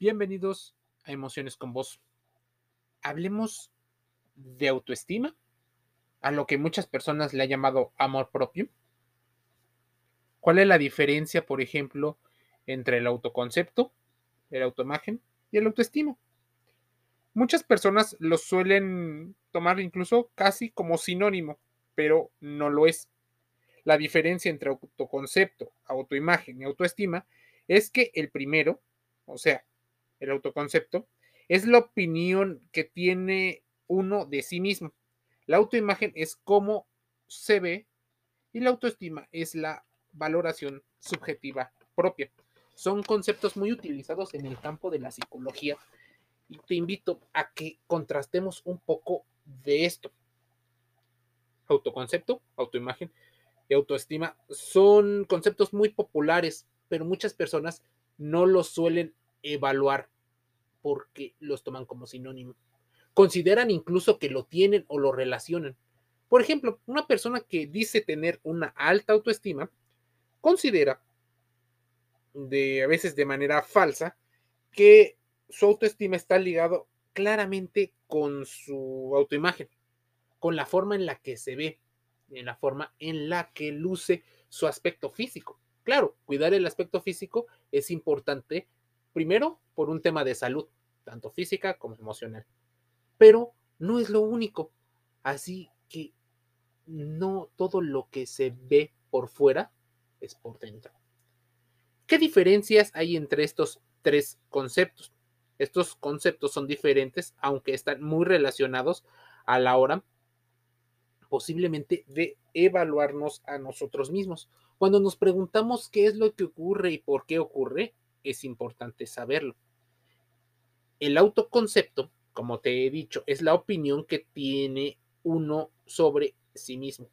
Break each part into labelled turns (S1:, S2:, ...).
S1: Bienvenidos a Emociones con Vos. Hablemos de autoestima, a lo que muchas personas le han llamado amor propio. ¿Cuál es la diferencia, por ejemplo, entre el autoconcepto, el autoimagen y el autoestima? Muchas personas lo suelen tomar incluso casi como sinónimo, pero no lo es. La diferencia entre autoconcepto, autoimagen y autoestima es que el primero, o sea, el autoconcepto, es la opinión que tiene uno de sí mismo. La autoimagen es cómo se ve y la autoestima es la valoración subjetiva propia. Son conceptos muy utilizados en el campo de la psicología y te invito a que contrastemos un poco de esto. Autoconcepto, autoimagen y autoestima son conceptos muy populares, pero muchas personas no los suelen evaluar porque los toman como sinónimo. Consideran incluso que lo tienen o lo relacionan. Por ejemplo, una persona que dice tener una alta autoestima considera de a veces de manera falsa que su autoestima está ligado claramente con su autoimagen, con la forma en la que se ve, en la forma en la que luce su aspecto físico. Claro, cuidar el aspecto físico es importante Primero, por un tema de salud, tanto física como emocional. Pero no es lo único. Así que no todo lo que se ve por fuera es por dentro. ¿Qué diferencias hay entre estos tres conceptos? Estos conceptos son diferentes, aunque están muy relacionados a la hora posiblemente de evaluarnos a nosotros mismos. Cuando nos preguntamos qué es lo que ocurre y por qué ocurre, es importante saberlo. El autoconcepto, como te he dicho, es la opinión que tiene uno sobre sí mismo.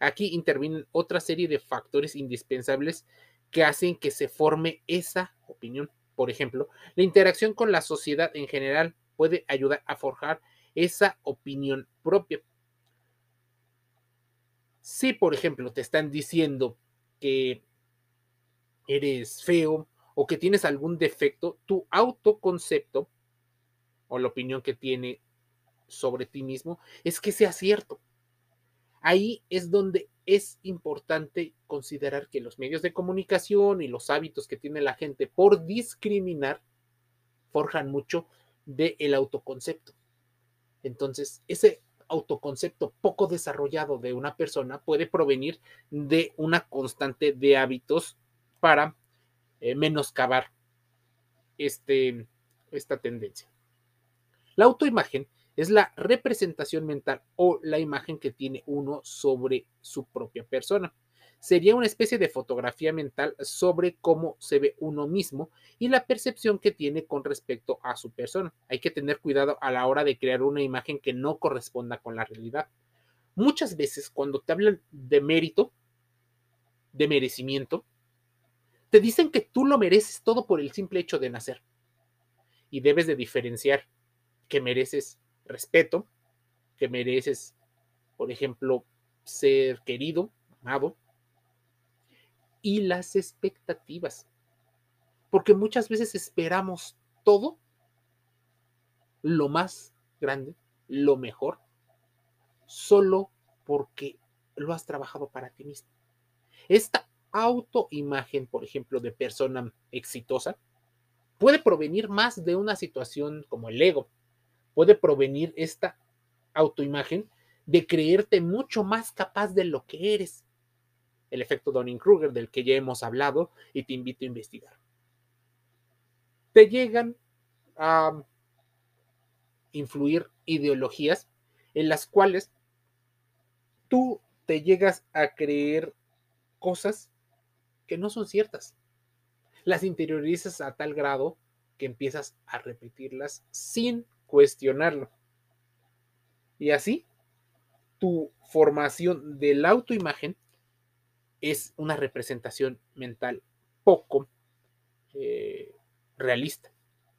S1: Aquí intervienen otra serie de factores indispensables que hacen que se forme esa opinión. Por ejemplo, la interacción con la sociedad en general puede ayudar a forjar esa opinión propia. Si, por ejemplo, te están diciendo que eres feo, o que tienes algún defecto, tu autoconcepto o la opinión que tiene sobre ti mismo es que sea cierto. Ahí es donde es importante considerar que los medios de comunicación y los hábitos que tiene la gente por discriminar forjan mucho del autoconcepto. Entonces, ese autoconcepto poco desarrollado de una persona puede provenir de una constante de hábitos para eh, menoscabar este, esta tendencia. La autoimagen es la representación mental o la imagen que tiene uno sobre su propia persona. Sería una especie de fotografía mental sobre cómo se ve uno mismo y la percepción que tiene con respecto a su persona. Hay que tener cuidado a la hora de crear una imagen que no corresponda con la realidad. Muchas veces cuando te hablan de mérito, de merecimiento, te dicen que tú lo mereces todo por el simple hecho de nacer. Y debes de diferenciar que mereces respeto, que mereces, por ejemplo, ser querido, amado, y las expectativas. Porque muchas veces esperamos todo, lo más grande, lo mejor, solo porque lo has trabajado para ti mismo. Esta autoimagen, por ejemplo, de persona exitosa, puede provenir más de una situación como el ego. Puede provenir esta autoimagen de creerte mucho más capaz de lo que eres. El efecto Donning-Kruger del que ya hemos hablado y te invito a investigar. Te llegan a influir ideologías en las cuales tú te llegas a creer cosas que no son ciertas. Las interiorizas a tal grado que empiezas a repetirlas sin cuestionarlo. Y así, tu formación de la autoimagen es una representación mental poco eh, realista.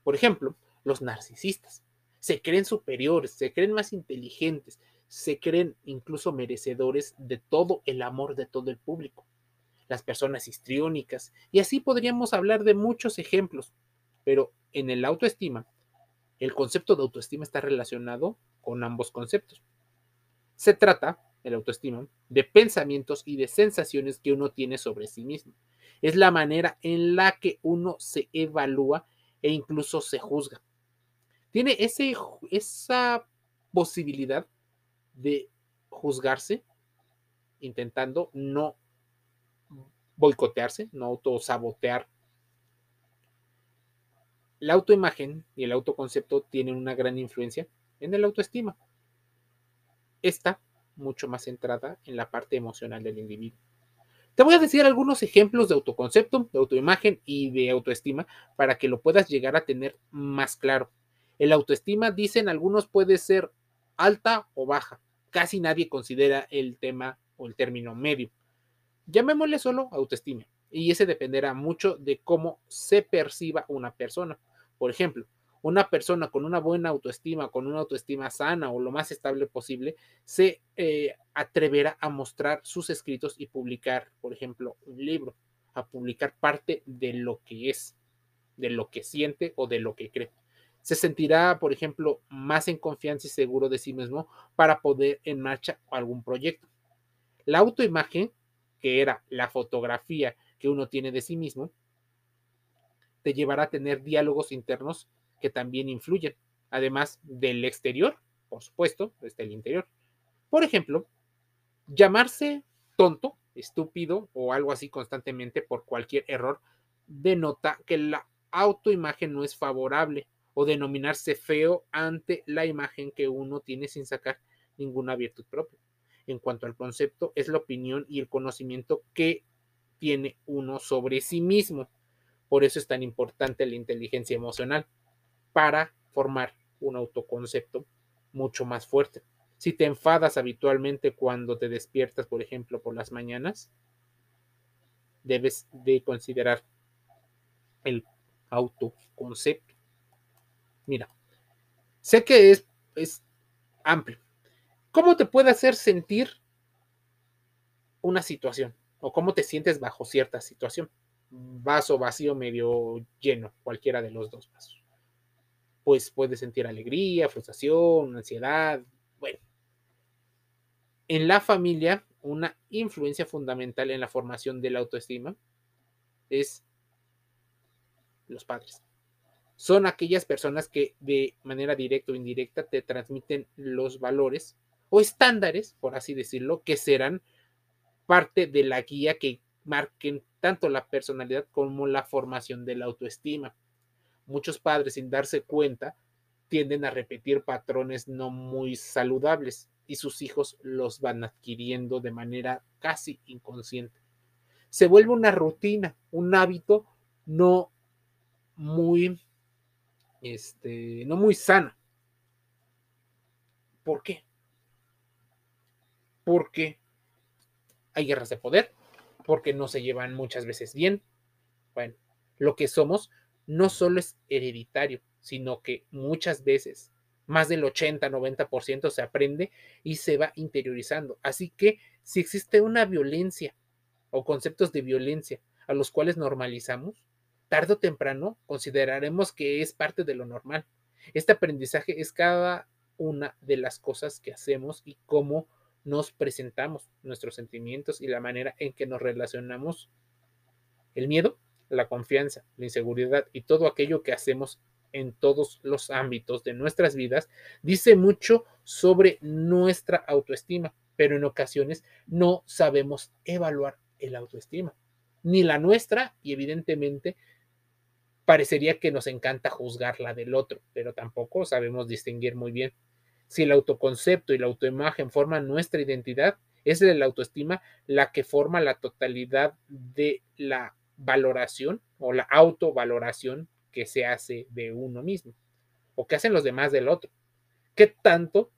S1: Por ejemplo, los narcisistas se creen superiores, se creen más inteligentes, se creen incluso merecedores de todo el amor de todo el público las personas histriónicas, y así podríamos hablar de muchos ejemplos. pero en el autoestima, el concepto de autoestima está relacionado con ambos conceptos. Se trata, el autoestima, de pensamientos y de sensaciones que uno tiene sobre sí mismo. Es la manera en la que uno se evalúa e incluso se juzga. Tiene ese, esa posibilidad de juzgarse intentando no boicotearse, no autosabotear. La autoimagen y el autoconcepto tienen una gran influencia en el autoestima. Esta mucho más centrada en la parte emocional del individuo. Te voy a decir algunos ejemplos de autoconcepto, de autoimagen y de autoestima para que lo puedas llegar a tener más claro. El autoestima, dicen algunos, puede ser alta o baja. Casi nadie considera el tema o el término medio. Llamémosle solo autoestima, y ese dependerá mucho de cómo se perciba una persona. Por ejemplo, una persona con una buena autoestima, con una autoestima sana o lo más estable posible, se eh, atreverá a mostrar sus escritos y publicar, por ejemplo, un libro, a publicar parte de lo que es, de lo que siente o de lo que cree. Se sentirá, por ejemplo, más en confianza y seguro de sí mismo para poder en marcha algún proyecto. La autoimagen, que era la fotografía que uno tiene de sí mismo, te llevará a tener diálogos internos que también influyen, además del exterior, por supuesto, desde el interior. Por ejemplo, llamarse tonto, estúpido o algo así constantemente por cualquier error denota que la autoimagen no es favorable o denominarse feo ante la imagen que uno tiene sin sacar ninguna virtud propia. En cuanto al concepto, es la opinión y el conocimiento que tiene uno sobre sí mismo. Por eso es tan importante la inteligencia emocional para formar un autoconcepto mucho más fuerte. Si te enfadas habitualmente cuando te despiertas, por ejemplo, por las mañanas, debes de considerar el autoconcepto. Mira, sé que es, es amplio. ¿Cómo te puede hacer sentir una situación? ¿O cómo te sientes bajo cierta situación? Vaso vacío, medio lleno, cualquiera de los dos vasos pues puede sentir alegría, frustración, ansiedad. Bueno, en la familia, una influencia fundamental en la formación de la autoestima es los padres. Son aquellas personas que de manera directa o indirecta te transmiten los valores o estándares, por así decirlo, que serán parte de la guía que marquen tanto la personalidad como la formación de la autoestima muchos padres sin darse cuenta tienden a repetir patrones no muy saludables y sus hijos los van adquiriendo de manera casi inconsciente. Se vuelve una rutina, un hábito no muy, este, no muy sano. ¿Por qué? Porque hay guerras de poder, porque no se llevan muchas veces bien. Bueno, lo que somos no solo es hereditario, sino que muchas veces más del 80-90% se aprende y se va interiorizando. Así que si existe una violencia o conceptos de violencia a los cuales normalizamos, tarde o temprano consideraremos que es parte de lo normal. Este aprendizaje es cada una de las cosas que hacemos y cómo nos presentamos, nuestros sentimientos y la manera en que nos relacionamos. El miedo la confianza, la inseguridad y todo aquello que hacemos en todos los ámbitos de nuestras vidas, dice mucho sobre nuestra autoestima, pero en ocasiones no sabemos evaluar el autoestima, ni la nuestra y evidentemente parecería que nos encanta juzgar la del otro, pero tampoco sabemos distinguir muy bien. Si el autoconcepto y la autoimagen forman nuestra identidad, es la autoestima la que forma la totalidad de la valoración o la autovaloración que se hace de uno mismo o que hacen los demás del otro. ¿Qué tanto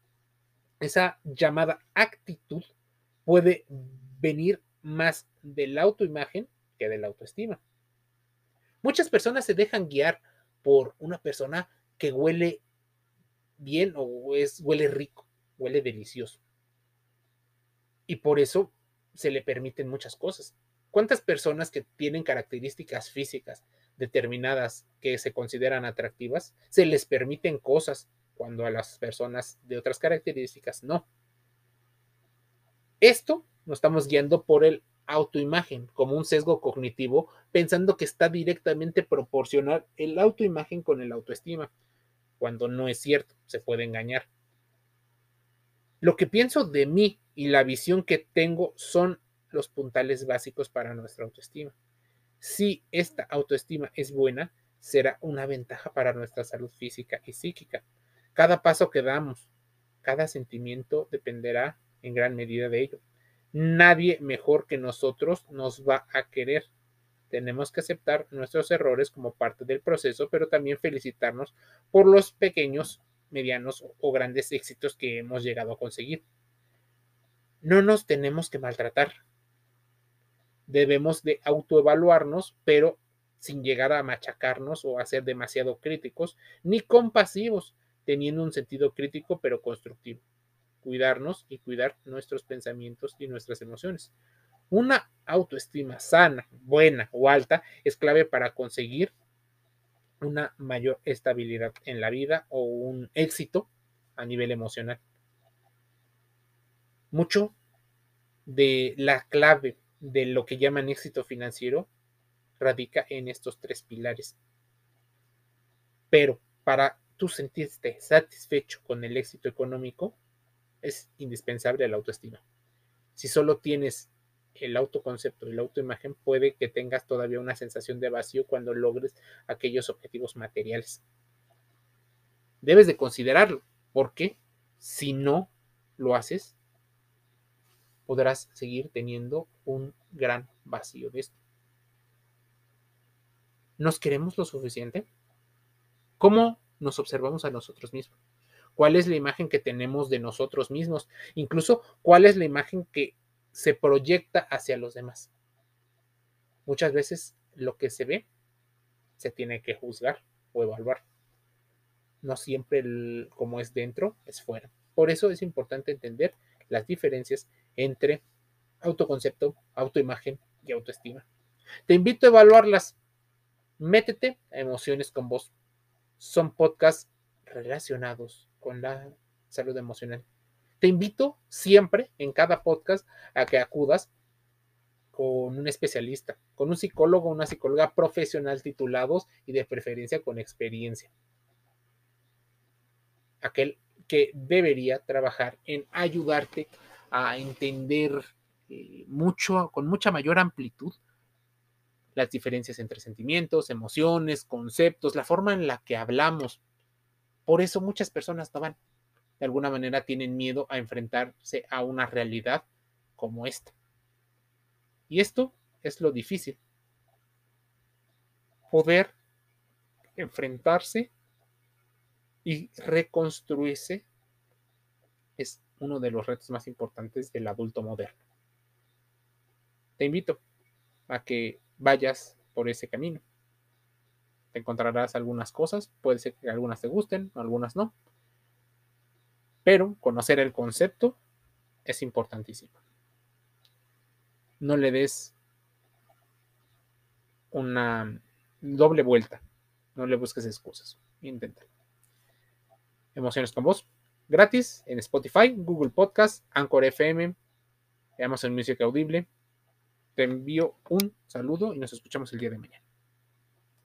S1: esa llamada actitud puede venir más de la autoimagen que de la autoestima? Muchas personas se dejan guiar por una persona que huele bien o es, huele rico, huele delicioso. Y por eso se le permiten muchas cosas. ¿Cuántas personas que tienen características físicas determinadas que se consideran atractivas, se les permiten cosas cuando a las personas de otras características no. Esto nos estamos guiando por el autoimagen como un sesgo cognitivo, pensando que está directamente proporcional el autoimagen con el autoestima, cuando no es cierto, se puede engañar. Lo que pienso de mí y la visión que tengo son los puntales básicos para nuestra autoestima. Si esta autoestima es buena, será una ventaja para nuestra salud física y psíquica. Cada paso que damos, cada sentimiento dependerá en gran medida de ello. Nadie mejor que nosotros nos va a querer. Tenemos que aceptar nuestros errores como parte del proceso, pero también felicitarnos por los pequeños, medianos o grandes éxitos que hemos llegado a conseguir. No nos tenemos que maltratar. Debemos de autoevaluarnos, pero sin llegar a machacarnos o a ser demasiado críticos ni compasivos, teniendo un sentido crítico pero constructivo. Cuidarnos y cuidar nuestros pensamientos y nuestras emociones. Una autoestima sana, buena o alta es clave para conseguir una mayor estabilidad en la vida o un éxito a nivel emocional. Mucho de la clave de lo que llaman éxito financiero radica en estos tres pilares. Pero para tú sentirte satisfecho con el éxito económico, es indispensable la autoestima. Si solo tienes el autoconcepto y la autoimagen, puede que tengas todavía una sensación de vacío cuando logres aquellos objetivos materiales. Debes de considerarlo, porque si no lo haces, podrás seguir teniendo un gran vacío de esto. ¿Nos queremos lo suficiente? ¿Cómo nos observamos a nosotros mismos? ¿Cuál es la imagen que tenemos de nosotros mismos? Incluso, ¿cuál es la imagen que se proyecta hacia los demás? Muchas veces lo que se ve se tiene que juzgar o evaluar. No siempre como es dentro, es fuera. Por eso es importante entender las diferencias entre autoconcepto, autoimagen y autoestima. Te invito a evaluarlas. Métete a Emociones con Vos. Son podcasts relacionados con la salud emocional. Te invito siempre en cada podcast a que acudas con un especialista, con un psicólogo una psicóloga profesional titulados y de preferencia con experiencia. Aquel que debería trabajar en ayudarte a entender eh, mucho, con mucha mayor amplitud las diferencias entre sentimientos, emociones, conceptos, la forma en la que hablamos. Por eso muchas personas no van. De alguna manera tienen miedo a enfrentarse a una realidad como esta. Y esto es lo difícil. Poder enfrentarse y reconstruirse es uno de los retos más importantes del adulto moderno. Te invito a que vayas por ese camino. Te encontrarás algunas cosas, puede ser que algunas te gusten, algunas no, pero conocer el concepto es importantísimo. No le des una doble vuelta, no le busques excusas, inténtalo. Emociones con vos gratis en Spotify, Google Podcast, Anchor FM, Amazon Music Audible. Te envío un saludo y nos escuchamos el día de mañana.